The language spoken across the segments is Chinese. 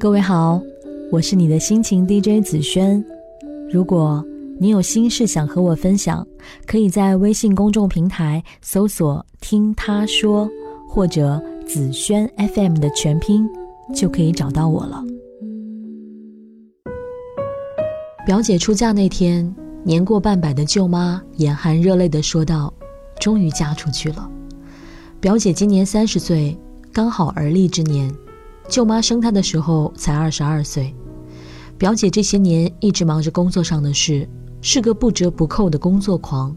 各位好，我是你的心情 DJ 子轩。如果你有心事想和我分享，可以在微信公众平台搜索“听他说”或者“子轩 FM” 的全拼，就可以找到我了。表姐出嫁那天，年过半百的舅妈眼含热泪地说道：“终于嫁出去了。”表姐今年三十岁，刚好而立之年。舅妈生她的时候才二十二岁。表姐这些年一直忙着工作上的事，是个不折不扣的工作狂。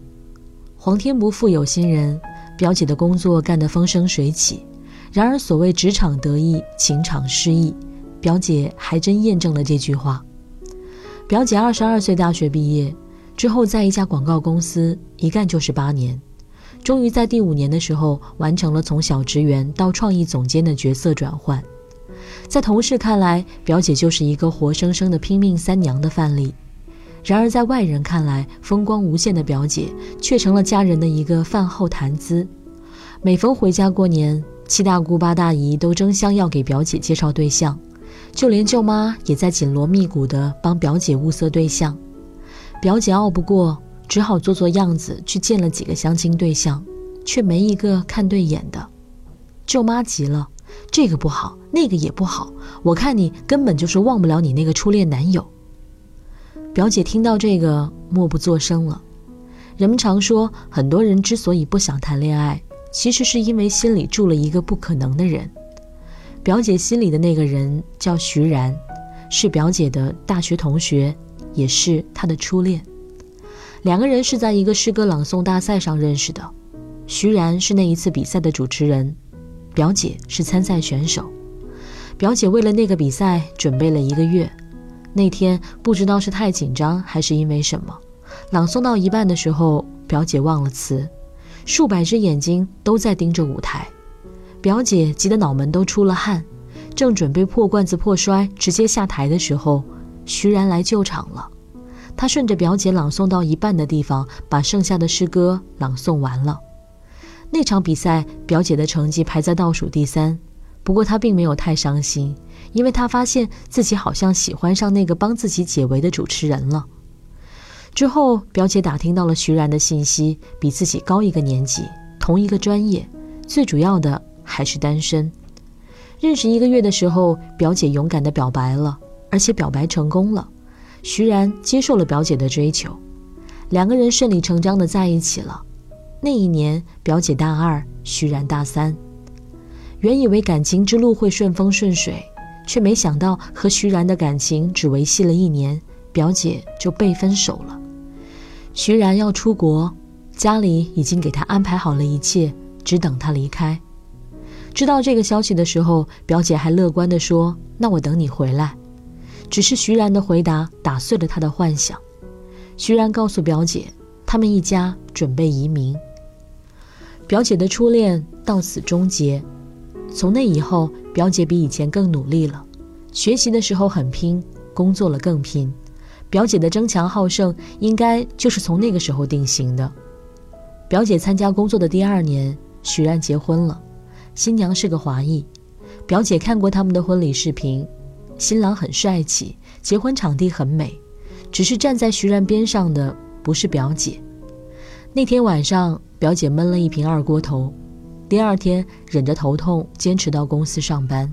皇天不负有心人，表姐的工作干得风生水起。然而所谓职场得意，情场失意，表姐还真验证了这句话。表姐二十二岁大学毕业之后，在一家广告公司一干就是八年，终于在第五年的时候完成了从小职员到创意总监的角色转换。在同事看来，表姐就是一个活生生的拼命三娘的范例；然而在外人看来，风光无限的表姐却成了家人的一个饭后谈资。每逢回家过年，七大姑八大姨都争相要给表姐介绍对象。就连舅妈也在紧锣密鼓地帮表姐物色对象，表姐拗不过，只好做做样子去见了几个相亲对象，却没一个看对眼的。舅妈急了，这个不好，那个也不好，我看你根本就是忘不了你那个初恋男友。表姐听到这个，默不作声了。人们常说，很多人之所以不想谈恋爱，其实是因为心里住了一个不可能的人。表姐心里的那个人叫徐然，是表姐的大学同学，也是她的初恋。两个人是在一个诗歌朗诵大赛上认识的。徐然是那一次比赛的主持人，表姐是参赛选手。表姐为了那个比赛准备了一个月。那天不知道是太紧张还是因为什么，朗诵到一半的时候，表姐忘了词，数百只眼睛都在盯着舞台。表姐急得脑门都出了汗，正准备破罐子破摔直接下台的时候，徐然来救场了。他顺着表姐朗诵到一半的地方，把剩下的诗歌朗诵完了。那场比赛，表姐的成绩排在倒数第三，不过她并没有太伤心，因为她发现自己好像喜欢上那个帮自己解围的主持人了。之后，表姐打听到了徐然的信息，比自己高一个年级，同一个专业，最主要的。还是单身，认识一个月的时候，表姐勇敢的表白了，而且表白成功了。徐然接受了表姐的追求，两个人顺理成章的在一起了。那一年，表姐大二，徐然大三。原以为感情之路会顺风顺水，却没想到和徐然的感情只维系了一年，表姐就被分手了。徐然要出国，家里已经给他安排好了一切，只等他离开。知道这个消息的时候，表姐还乐观地说：“那我等你回来。”只是徐然的回答打碎了他的幻想。徐然告诉表姐，他们一家准备移民。表姐的初恋到此终结。从那以后，表姐比以前更努力了，学习的时候很拼，工作了更拼。表姐的争强好胜，应该就是从那个时候定型的。表姐参加工作的第二年，徐然结婚了。新娘是个华裔，表姐看过他们的婚礼视频，新郎很帅气，结婚场地很美，只是站在徐然边上的不是表姐。那天晚上，表姐闷了一瓶二锅头，第二天忍着头痛坚持到公司上班。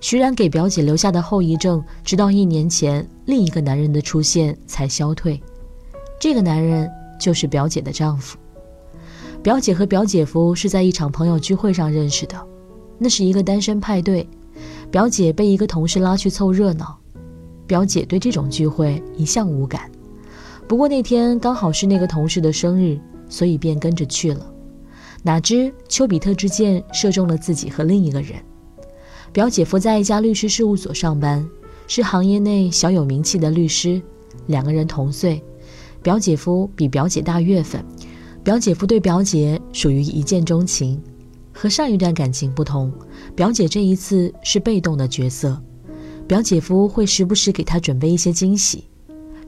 徐然给表姐留下的后遗症，直到一年前另一个男人的出现才消退。这个男人就是表姐的丈夫。表姐和表姐夫是在一场朋友聚会上认识的，那是一个单身派对。表姐被一个同事拉去凑热闹，表姐对这种聚会一向无感。不过那天刚好是那个同事的生日，所以便跟着去了。哪知丘比特之箭射中了自己和另一个人。表姐夫在一家律师事务所上班，是行业内小有名气的律师。两个人同岁，表姐夫比表姐大月份。表姐夫对表姐属于一见钟情，和上一段感情不同，表姐这一次是被动的角色。表姐夫会时不时给她准备一些惊喜。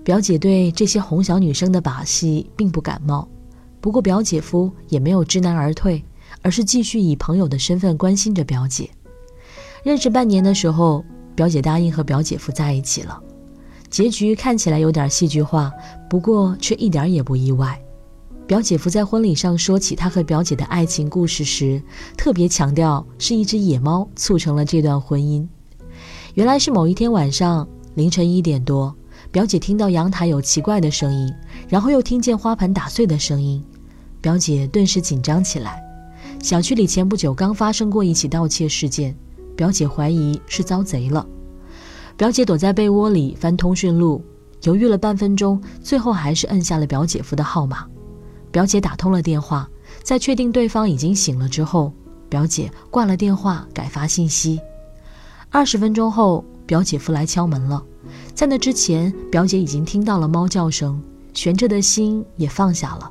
表姐对这些哄小女生的把戏并不感冒，不过表姐夫也没有知难而退，而是继续以朋友的身份关心着表姐。认识半年的时候，表姐答应和表姐夫在一起了。结局看起来有点戏剧化，不过却一点也不意外。表姐夫在婚礼上说起他和表姐的爱情故事时，特别强调是一只野猫促成了这段婚姻。原来是某一天晚上凌晨一点多，表姐听到阳台有奇怪的声音，然后又听见花盆打碎的声音，表姐顿时紧张起来。小区里前不久刚发生过一起盗窃事件，表姐怀疑是遭贼了。表姐躲在被窝里翻通讯录，犹豫了半分钟，最后还是摁下了表姐夫的号码。表姐打通了电话，在确定对方已经醒了之后，表姐挂了电话，改发信息。二十分钟后，表姐夫来敲门了。在那之前，表姐已经听到了猫叫声，悬着的心也放下了。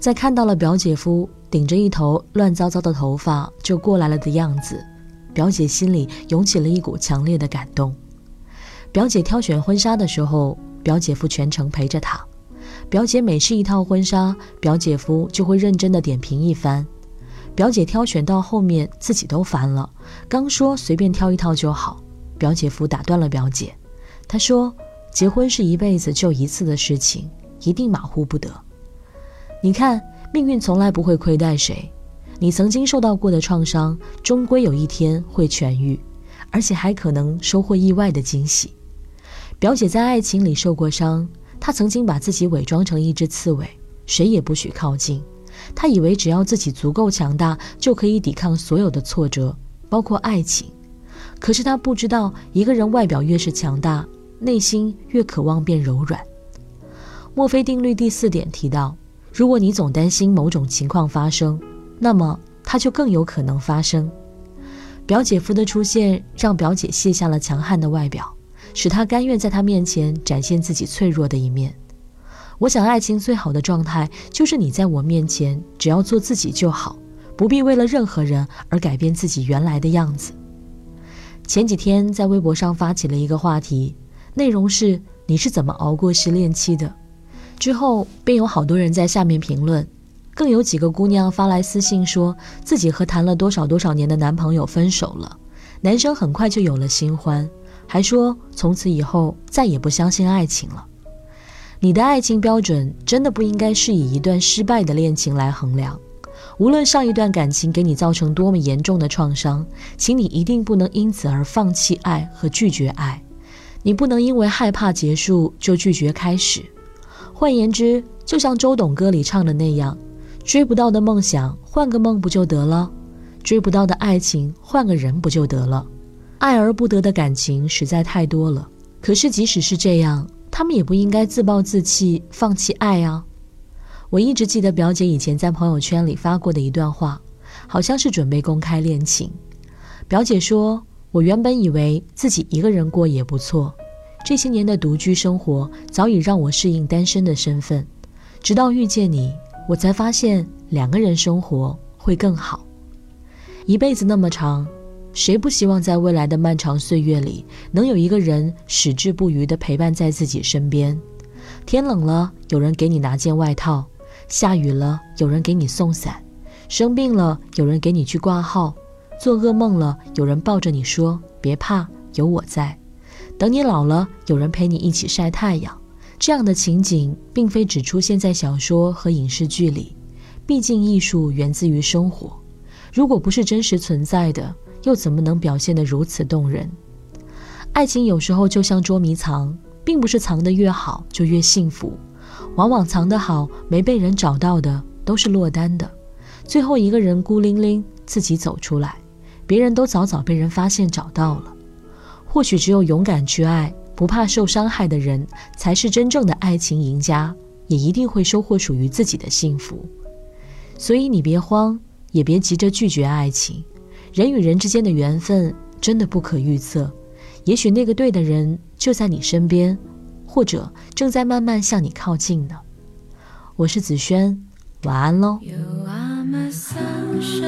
在看到了表姐夫顶着一头乱糟糟的头发就过来了的样子，表姐心里涌起了一股强烈的感动。表姐挑选婚纱的时候，表姐夫全程陪着她。表姐每试一套婚纱，表姐夫就会认真的点评一番。表姐挑选到后面自己都烦了，刚说随便挑一套就好，表姐夫打断了表姐。他说：“结婚是一辈子就一次的事情，一定马虎不得。你看，命运从来不会亏待谁，你曾经受到过的创伤，终归有一天会痊愈，而且还可能收获意外的惊喜。”表姐在爱情里受过伤，她曾经把自己伪装成一只刺猬，谁也不许靠近。她以为只要自己足够强大，就可以抵抗所有的挫折，包括爱情。可是她不知道，一个人外表越是强大，内心越渴望变柔软。墨菲定律第四点提到，如果你总担心某种情况发生，那么它就更有可能发生。表姐夫的出现让表姐卸下了强悍的外表。使她甘愿在他面前展现自己脆弱的一面。我想，爱情最好的状态就是你在我面前，只要做自己就好，不必为了任何人而改变自己原来的样子。前几天在微博上发起了一个话题，内容是你是怎么熬过失恋期的？之后便有好多人在下面评论，更有几个姑娘发来私信说自己和谈了多少多少年的男朋友分手了，男生很快就有了新欢。还说从此以后再也不相信爱情了。你的爱情标准真的不应该是以一段失败的恋情来衡量。无论上一段感情给你造成多么严重的创伤，请你一定不能因此而放弃爱和拒绝爱。你不能因为害怕结束就拒绝开始。换言之，就像周董歌里唱的那样，追不到的梦想换个梦不就得了？追不到的爱情换个人不就得了？爱而不得的感情实在太多了，可是即使是这样，他们也不应该自暴自弃，放弃爱啊！我一直记得表姐以前在朋友圈里发过的一段话，好像是准备公开恋情。表姐说：“我原本以为自己一个人过也不错，这些年的独居生活早已让我适应单身的身份，直到遇见你，我才发现两个人生活会更好。一辈子那么长。”谁不希望在未来的漫长岁月里，能有一个人矢志不渝地陪伴在自己身边？天冷了，有人给你拿件外套；下雨了，有人给你送伞；生病了，有人给你去挂号；做噩梦了，有人抱着你说别怕，有我在；等你老了，有人陪你一起晒太阳。这样的情景并非只出现在小说和影视剧里，毕竟艺术源自于生活。如果不是真实存在的，又怎么能表现得如此动人？爱情有时候就像捉迷藏，并不是藏得越好就越幸福，往往藏得好没被人找到的都是落单的，最后一个人孤零零自己走出来，别人都早早被人发现找到了。或许只有勇敢去爱，不怕受伤害的人，才是真正的爱情赢家，也一定会收获属于自己的幸福。所以你别慌，也别急着拒绝爱情。人与人之间的缘分真的不可预测，也许那个对的人就在你身边，或者正在慢慢向你靠近呢。我是子轩，晚安喽。take take my sunshine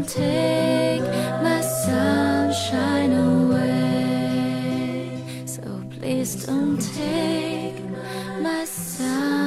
Come take my sunshine away. So please don't take my sun.